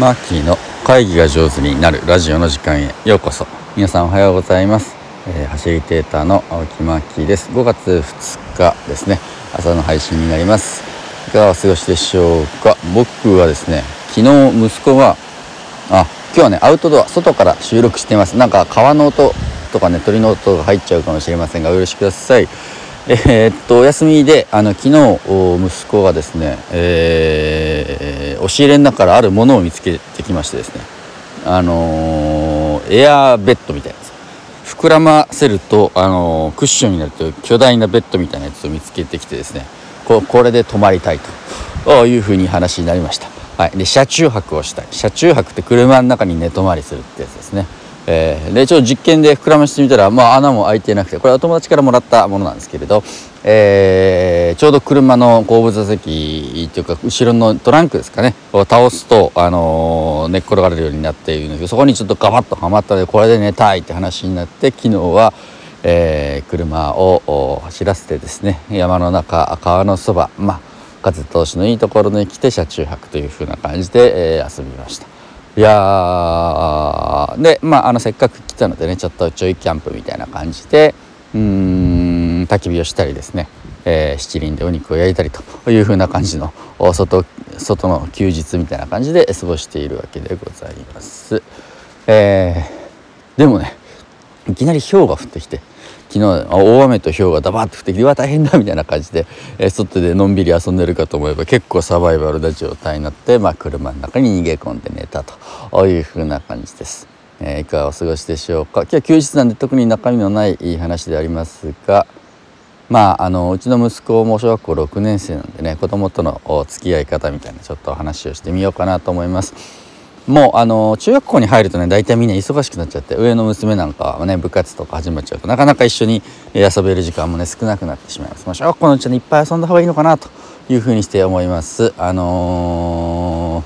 マーキーの会議が上手になるラジオの時間へようこそ。皆さんおはようございます、えー、ファシリテーターの青木マーキーです。5月2日ですね。朝の配信になります。いかがお過ごしでしょうか。僕はですね昨日息子があ今日はねアウトドア外から収録しています。なんか川の音とかね鳥の音が入っちゃうかもしれませんがお許しください。えー、っとお休みであの昨日息子がですね、えー、押し入れの中からあるものを見つけてきましてですね。あのー、エアーベッドみたいなやつ。膨らませると、あのクッションになるという巨大なベッドみたいなやつを見つけてきてですね。ここれで泊まりたいと。いうふうに話になりました、はい、で車中泊をしたい。車中泊って車の中に寝泊まりするってやつですね。えー、でちょっと実験で膨らましてみたら、まあ、穴も開いてなくてこれは友達からもらったものなんですけれど、えー、ちょうど車の後部座席というか後ろのトランクですかねを倒すと、あのー、寝っ転がれるようになっているんでそこにちょっとガバッとはまったのでこれで寝たいって話になって昨日は、えー、車を走らせてですね山の中川のそばまあ風通しのいいところに来て車中泊というふうな感じで、えー、遊びました。いやでまああのせっかく来たのでねちょっとちょいキャンプみたいな感じでうん焚き火をしたりですね、えー、七輪でお肉を焼いたりというふうな感じの外外の休日みたいな感じで過ごしているわけでございます。えー、でもねいきなり氷が降ってきて昨日大雨と氷がダバッと降ってきてうわ大変だみたいな感じで、えー、外でのんびり遊んでるかと思えば結構サバイバルな状態になって、まあ、車の中に逃げ込んで寝たというふうな感じです。えー、いかがお過ごしでしょうか今日は休日なんで特に中身のない話でありますがまああのうちの息子も小学校6年生なんでね子供との付き合い方みたいなちょっとお話をしてみようかなと思います。もうあの中学校に入るとね大体みんな忙しくなっちゃって上の娘なんかはね部活とか始まっちゃうとなかなか一緒に遊べる時間もね少なくなってしまいます。まあ、小学校のうちにいっぱい遊んだ方がいいのかなというふうにして思います。あの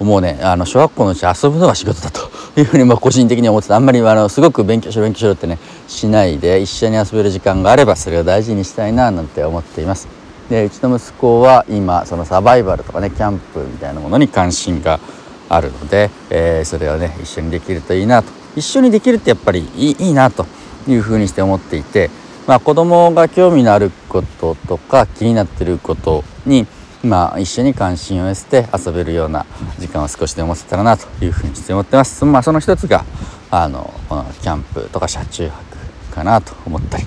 ー、もうねあの小学校のうち遊ぶのが仕事だというふうにまあ個人的に思ってたあんまりあのすごく勉強しろ勉強しろってねしないで一緒に遊べる時間があればそれを大事にしたいななんて思っています。でうちの息子は今そのサバイバルとかねキャンプみたいなものに関心があるので、えー、それをね一緒にできるといいなと。一緒にできるってやっぱりいいいいなというふうにして思っていて、まあ、子供が興味のあることとか気になってることに、まあ、一緒に関心を寄せて遊べるような時間を少しでも持てたらなというふうにして思ってます。まあ、その一つがあのこのキャンプとか車中泊かなと思ったり、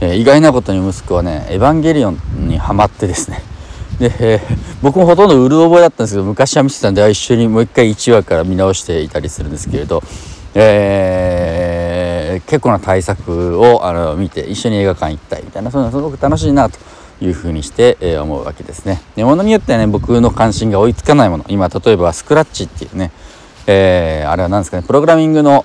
えー、意外なことに息子はね「エヴァンゲリオン」にはまってですね。で、えー、僕もほとんどうる覚えだったんですけど昔は見てたんで一緒にもう一回1話から見直していたりするんですけれど、えー、結構な対策をあの見て一緒に映画館行きたいみたいなそういうのすごく楽しいなというふうにして、えー、思うわけですね。でものによってはね僕の関心が追いつかないもの今例えばスクラッチっていうね、えー、あれは何ですかねプログラミングの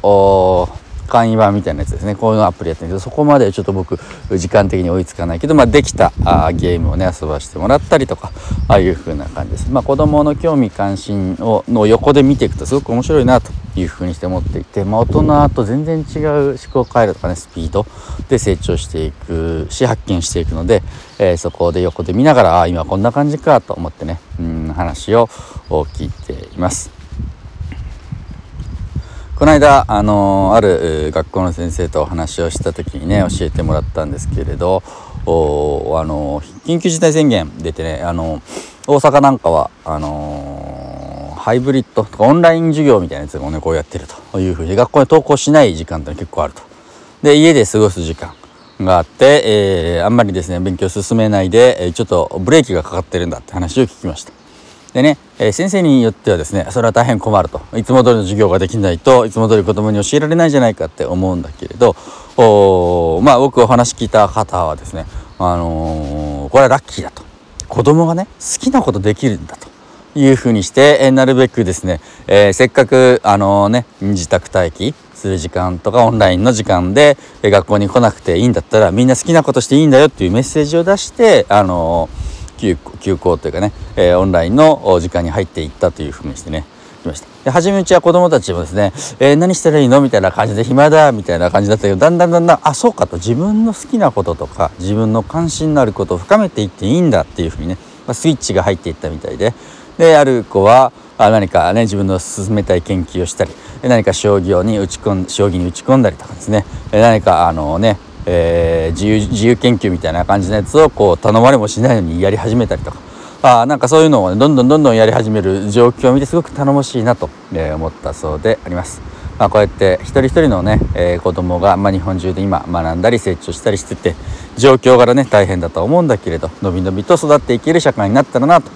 簡易版みたいなやつですねこういうアプリやってるんですけどそこまでちょっと僕時間的に追いつかないけど、まあ、できたあゲームをね遊ばしてもらったりとかああいう風な感じです。まあ、子供の興味関心をの横で見ていくとすごく面白いなという風にして思っていて、まあ、大人と全然違う思考回路とかねスピードで成長していくし発見していくので、えー、そこで横で見ながらあ今こんな感じかと思ってねうん話を聞いています。この間、あのある学校の先生とお話をした時にね教えてもらったんですけれどおあの緊急事態宣言出てねあの大阪なんかはあのハイブリッドとかオンライン授業みたいなやつをねこうやってるというふうに学校に登校しない時間って結構あると。で家で過ごす時間があって、えー、あんまりですね勉強進めないでちょっとブレーキがかかってるんだって話を聞きました。でね、えー、先生によってはですねそれは大変困ると。いつも通りの授業ができないといつも通り子供に教えられないじゃないかって思うんだけれどおまあ僕お話聞いた方はですね、あのー、これはラッキーだと。子供がね好きなことできるんだと。いうふうにして、えー、なるべくですね、えー、せっかくあの、ね自宅待機する時間とかオンラインの時間で学校に来なくていいんだったらみんな好きなことしていいんだよっていうメッセージを出してあのー休休校というかね、えー、オンラインの時間に入っていったというふうにしてね来ました。で初めうちは子供たちもですね、えー、何したらいいのみたいな感じで暇だみたいな感じだったけどだんだんだんだんあそうかと自分の好きなこととか自分の関心のあることを深めていっていいんだっていうふうにね、まあ、スイッチが入っていったみたいで。である子はあ何かね自分の進めたい研究をしたり何か将棋に打ち込ん将棋に打ち込んだりとかですね。何かあのね、えー、自由自由研究みたいな感じのやつをこう頼まれもしないのにやり始めたりとかあなんかそういうのを、ね、どんどんどんどんやり始める状況を見てすごく頼もしいなと、え、思ったそうであります。まあ、こうやって一人一人のね、えー、子供がま、あ、日本中で今学んだり成長したりしてて状況柄ね大変だと思うんだけれどのびのびと育っていける社会になったらなと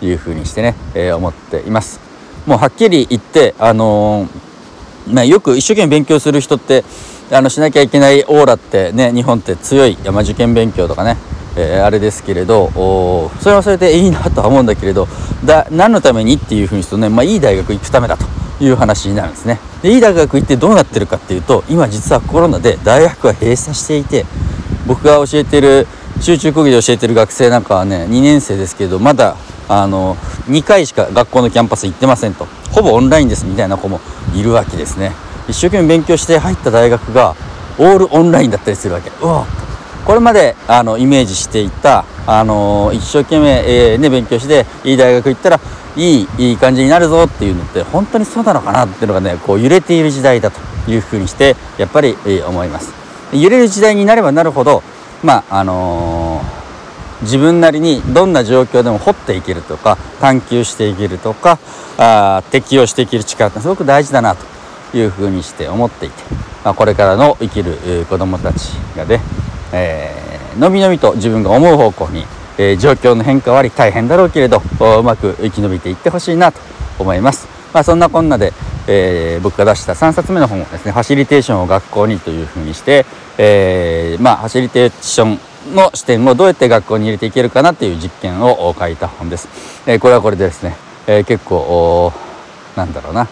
いうふうにしてね、えー、思っています。もうはっきり言ってあのー、まあ、よく一生懸命勉強する人ってあのしなきゃいけないオーラってね日本って強い山受験勉強とかねえー、あれですけれどそれはそれでいいなとは思うんだけれどだ何のためにっていうふうにするとね、まあ、いい大学行くためだという話になるんですね。でいい大学行ってどうなってるかっていうと今実はコロナで大学は閉鎖していて僕が教えてる集中講義で教えてる学生なんかはね2年生ですけどまだあの2回しか学校のキャンパス行ってませんと。ほぼオンラインですみたいな子もいるわけですね。一生懸命勉強して入った大学がオールオンラインだったりするわけ。うわ。これまであのイメージしていた、あの一生懸命、えー、ね、勉強していい大学行ったらいいいい感じになるぞっていうのって本当にそうなのかなっていうのがねこう揺れている時代だというふうにしてやっぱり、えー、思います。揺れる時代になればなるほどまああのー、自分なりにどんな状況でも掘っていけるとか探求していけるとかあ適応していける力ってすごく大事だなというふうにして思っていて、まあ、これからの生きる、子どもたちがねえー、のびのびと自分が思う方向に、えー、状況の変化はあり大変だろうけれどうまく生き延びていってほしいなと思います。まあ、そんなこんなで、えー、僕が出した3冊目の本をですね「ファシリテーションを学校に」というふうにして、えー、まあ、ファシリテーションの視点をどうやって学校に入れていけるかなという実験を書いた本です。えー、これはこれでですね、え結構なんだろうな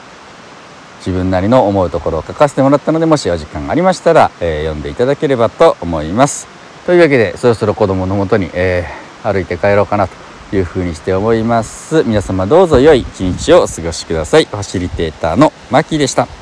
自分なりの思うところを書かせてもらったのでもしお時間がありましたら、えー、読んでいただければと思います。というわけでそろそろ子供のもとに、えー、歩いて帰ろうかなというふうにして思います。皆様どうぞ良い一日をお過ごしください。ファシリテーターのマキでした。